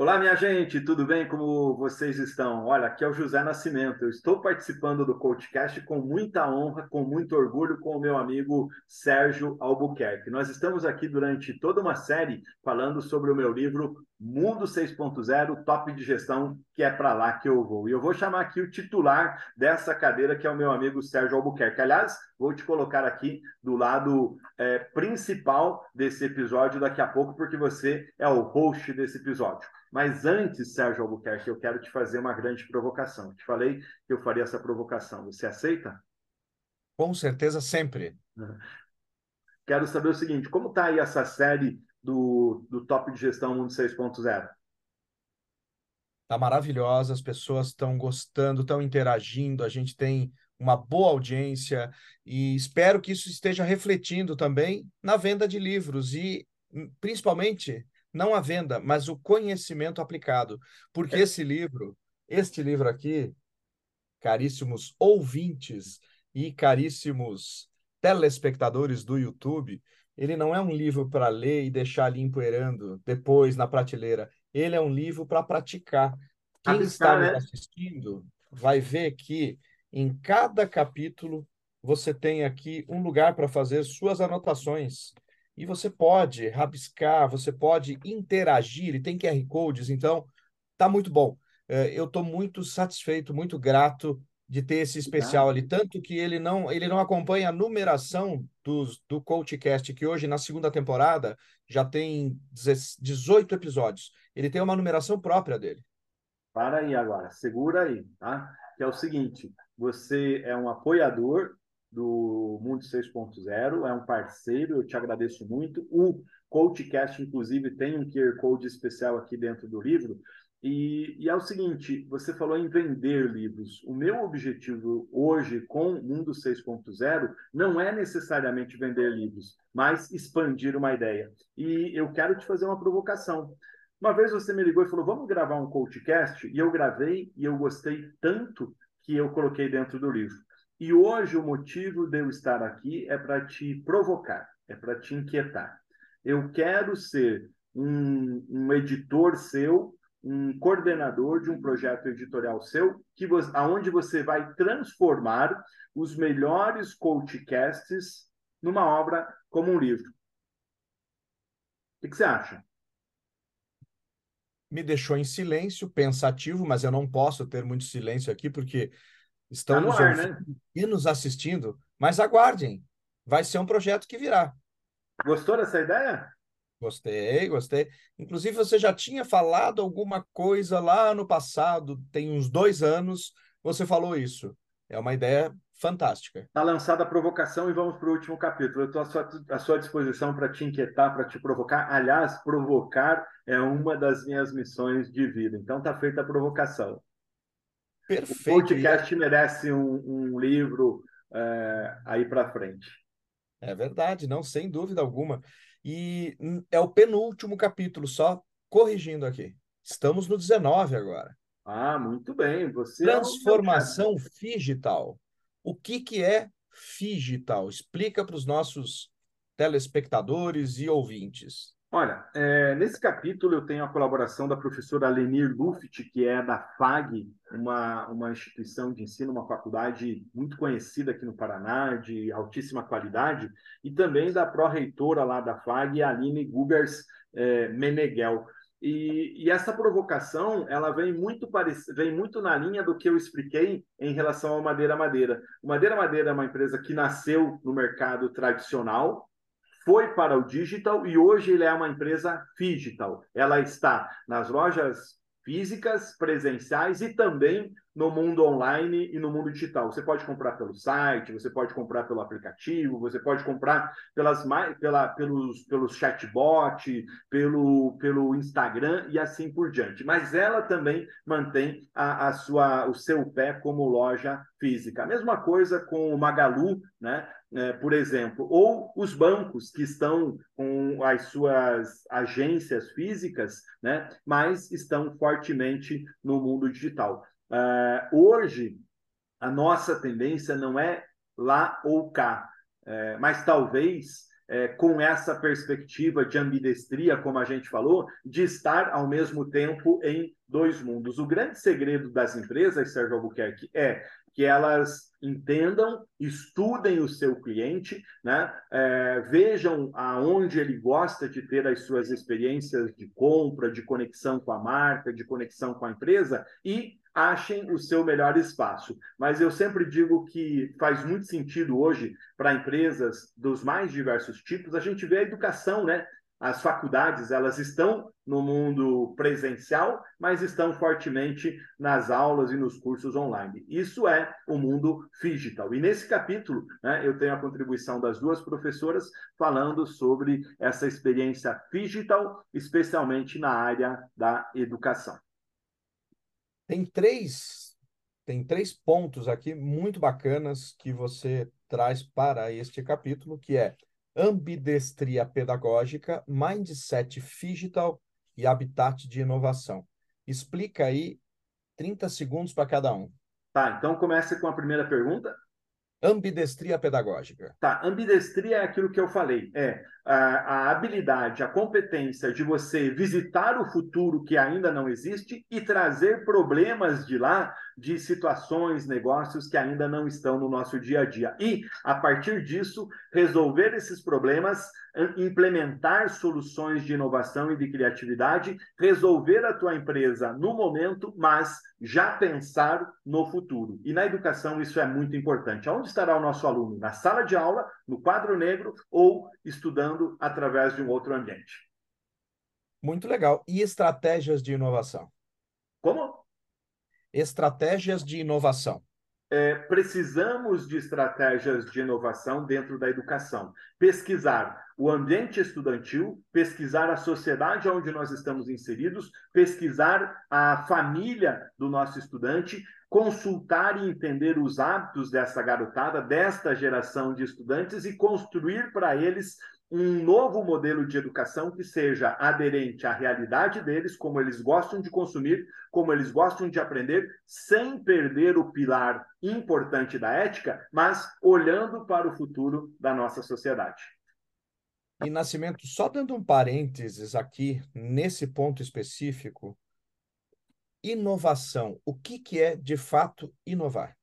Olá, minha gente, tudo bem? Como vocês estão? Olha, aqui é o José Nascimento. Eu estou participando do CoachCast com muita honra, com muito orgulho, com o meu amigo Sérgio Albuquerque. Nós estamos aqui durante toda uma série falando sobre o meu livro Mundo 6.0, Top de Gestão, que é para lá que eu vou. E eu vou chamar aqui o titular dessa cadeira, que é o meu amigo Sérgio Albuquerque. Aliás, vou te colocar aqui do lado é, principal desse episódio daqui a pouco, porque você é o host desse episódio. Mas antes, Sérgio Albuquerque, eu quero te fazer uma grande provocação. Te falei que eu faria essa provocação. Você aceita? Com certeza, sempre. Quero saber o seguinte: como está aí essa série do, do Top de Gestão Mundo 6.0? Está maravilhosa, as pessoas estão gostando, estão interagindo, a gente tem uma boa audiência e espero que isso esteja refletindo também na venda de livros e, hum, principalmente, não a venda, mas o conhecimento aplicado. Porque é. esse livro, este livro aqui, caríssimos ouvintes e caríssimos telespectadores do YouTube, ele não é um livro para ler e deixar ali empoeirando depois na prateleira. Ele é um livro para praticar. Quem está né? assistindo vai ver que em cada capítulo você tem aqui um lugar para fazer suas anotações. E você pode rabiscar, você pode interagir, e tem QR Codes, então tá muito bom. É, eu estou muito satisfeito, muito grato de ter esse especial ali, tanto que ele não ele não acompanha a numeração dos, do CoachCast, que hoje, na segunda temporada, já tem 18 episódios. Ele tem uma numeração própria dele. Para aí agora, segura aí, tá? Que é o seguinte, você é um apoiador do Mundo 6.0, é um parceiro, eu te agradeço muito. O CoachCast, inclusive, tem um QR Code especial aqui dentro do livro. E, e, é o seguinte, você falou em vender livros. O meu objetivo hoje com o Mundo 6.0 não é necessariamente vender livros, mas expandir uma ideia. E eu quero te fazer uma provocação. Uma vez você me ligou e falou: vamos gravar um CoachCast? E eu gravei e eu gostei tanto que eu coloquei dentro do livro. E hoje o motivo de eu estar aqui é para te provocar, é para te inquietar. Eu quero ser um, um, editor seu, um coordenador de um projeto editorial seu, que você, aonde você vai transformar os melhores coachcasts numa obra como um livro. O que, que você acha? Me deixou em silêncio, pensativo, mas eu não posso ter muito silêncio aqui, porque estão tá nos ar, né? e nos assistindo, mas aguardem, vai ser um projeto que virá. Gostou dessa ideia? Gostei, gostei. Inclusive, você já tinha falado alguma coisa lá no passado, tem uns dois anos, você falou isso. É uma ideia fantástica. Está lançada a provocação e vamos para o último capítulo. Eu estou à sua, à sua disposição para te inquietar, para te provocar. Aliás, provocar é uma das minhas missões de vida. Então, está feita a provocação. Perfeito. O podcast merece um, um livro é, aí para frente. É verdade, não, sem dúvida alguma. E é o penúltimo capítulo, só corrigindo aqui. Estamos no 19 agora. Ah, muito bem. Você Transformação é digital. O que, que é digital? Explica para os nossos telespectadores e ouvintes. Olha, é, nesse capítulo eu tenho a colaboração da professora Lenir Luft, que é da FAG, uma, uma instituição de ensino, uma faculdade muito conhecida aqui no Paraná, de altíssima qualidade, e também da pró-reitora lá da FAG, Aline Gubers é, Meneghel. E, e, essa provocação ela vem muito parec... vem muito na linha do que eu expliquei em relação ao Madeira Madeira. O Madeira Madeira é uma empresa que nasceu no mercado tradicional, foi para o digital e hoje ele é uma empresa digital. Ela está nas lojas físicas, presenciais e também no mundo online e no mundo digital. Você pode comprar pelo site, você pode comprar pelo aplicativo, você pode comprar pelas, pela, pelos, pelos chatbot, pelo, pelo Instagram e assim por diante. Mas ela também mantém a, a sua, o seu pé como loja física. A mesma coisa com o Magalu, né? É, por exemplo, ou os bancos que estão com as suas agências físicas, né? mas estão fortemente no mundo digital. Uh, hoje, a nossa tendência não é lá ou cá, uh, mas talvez é, com essa perspectiva de ambidestria, como a gente falou, de estar ao mesmo tempo em dois mundos. O grande segredo das empresas, Sérgio Albuquerque, é que elas entendam, estudem o seu cliente, né? É, vejam aonde ele gosta de ter as suas experiências de compra, de conexão com a marca, de conexão com a empresa e achem o seu melhor espaço. Mas eu sempre digo que faz muito sentido hoje para empresas dos mais diversos tipos a gente vê a educação, né? As faculdades, elas estão no mundo presencial, mas estão fortemente nas aulas e nos cursos online. Isso é o mundo digital. E nesse capítulo, né, eu tenho a contribuição das duas professoras falando sobre essa experiência digital, especialmente na área da educação. Tem três, tem três pontos aqui muito bacanas que você traz para este capítulo, que é ambidestria pedagógica, mindset digital e habitat de inovação. Explica aí 30 segundos para cada um. Tá, então comece com a primeira pergunta. Ambidestria pedagógica. Tá, ambidestria é aquilo que eu falei, é a, habilidade, a competência de você visitar o futuro que ainda não existe e trazer problemas de lá, de situações, negócios que ainda não estão no nosso dia a dia. E, a partir disso, resolver esses problemas implementar soluções de inovação e de criatividade, resolver a tua empresa no momento, mas já pensar no futuro. E na educação isso é muito importante. Onde estará o nosso aluno? Na sala de aula, no quadro negro ou estudando através de um outro ambiente? Muito legal. E estratégias de inovação? Como? Estratégias de inovação é, precisamos de estratégias de inovação dentro da educação. Pesquisar o ambiente estudantil, pesquisar a sociedade onde nós estamos inseridos, pesquisar a família do nosso estudante, consultar e entender os hábitos dessa garotada, desta geração de estudantes e construir para eles um novo modelo de educação que seja aderente à realidade deles, como eles gostam de consumir, como eles gostam de aprender, sem perder o pilar importante da ética, mas olhando para o futuro da nossa sociedade. E Nascimento, só dando um parênteses aqui, nesse ponto específico, inovação. O que, que é, de fato, inovar?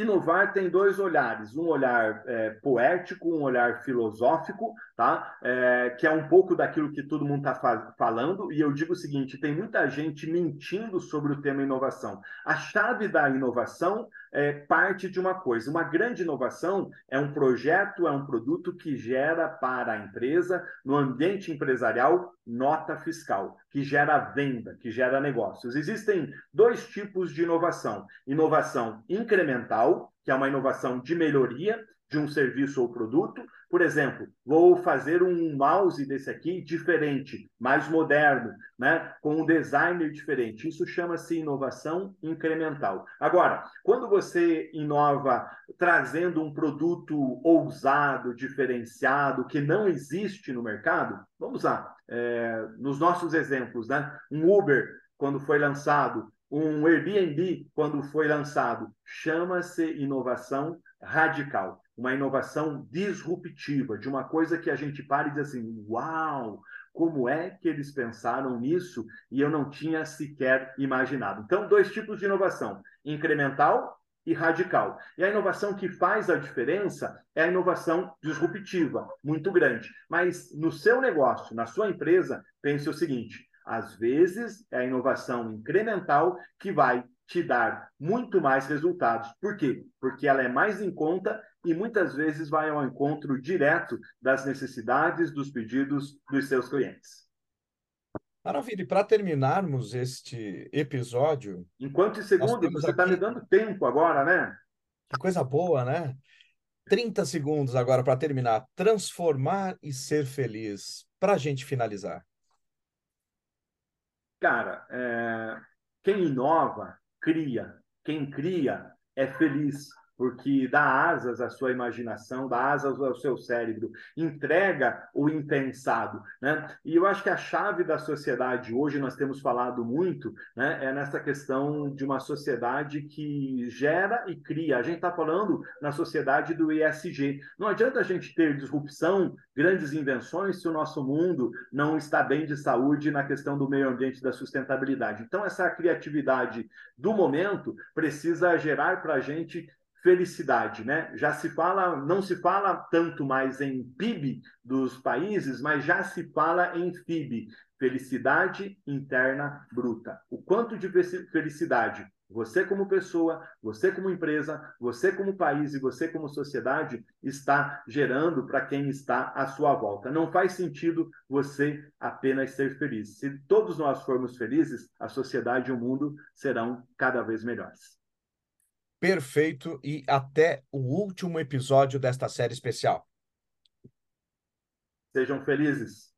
Inovar tem dois olhares, um olhar é, poético, um olhar filosófico, tá? É, que é um pouco daquilo que todo mundo está falando, e eu digo o seguinte: tem muita gente mentindo sobre o tema inovação. A chave da inovação é parte de uma coisa. Uma grande inovação é um projeto, é um produto que gera para a empresa, no ambiente empresarial, nota fiscal, que gera venda, que gera negócios. Existem dois tipos de inovação: inovação incremental, que é uma inovação de melhoria de um serviço ou produto, por exemplo, vou fazer um mouse desse aqui diferente, mais moderno, né? com um designer diferente. Isso chama-se inovação incremental. Agora, quando você inova trazendo um produto ousado, diferenciado, que não existe no mercado, vamos lá, é, nos nossos exemplos, né? um Uber, quando foi lançado, um Airbnb, quando foi lançado, chama-se inovação radical uma inovação disruptiva, de uma coisa que a gente para e diz assim: uau, como é que eles pensaram nisso e eu não tinha sequer imaginado. Então, dois tipos de inovação: incremental e radical. E a inovação que faz a diferença é a inovação disruptiva, muito grande. Mas no seu negócio, na sua empresa, pense o seguinte: às vezes é a inovação incremental que vai te dar muito mais resultados. Por quê? Porque ela é mais em conta e muitas vezes vai ao encontro direto das necessidades, dos pedidos dos seus clientes. Maravilha. E para terminarmos este episódio. Em quantos segundos? Você está aqui... me dando tempo agora, né? Que coisa boa, né? 30 segundos agora para terminar. Transformar e ser feliz. Para a gente finalizar. Cara, é... quem inova, cria. Quem cria é feliz porque dá asas à sua imaginação, dá asas ao seu cérebro, entrega o impensado. Né? E eu acho que a chave da sociedade, hoje nós temos falado muito, né, é nessa questão de uma sociedade que gera e cria. A gente está falando na sociedade do ESG. Não adianta a gente ter disrupção, grandes invenções, se o nosso mundo não está bem de saúde na questão do meio ambiente e da sustentabilidade. Então, essa criatividade do momento precisa gerar para a gente felicidade, né? Já se fala, não se fala tanto mais em PIB dos países, mas já se fala em FIB, felicidade interna bruta. O quanto de felicidade você como pessoa, você como empresa, você como país e você como sociedade está gerando para quem está à sua volta. Não faz sentido você apenas ser feliz. Se todos nós formos felizes, a sociedade e o mundo serão cada vez melhores. Perfeito e até o último episódio desta série especial. Sejam felizes.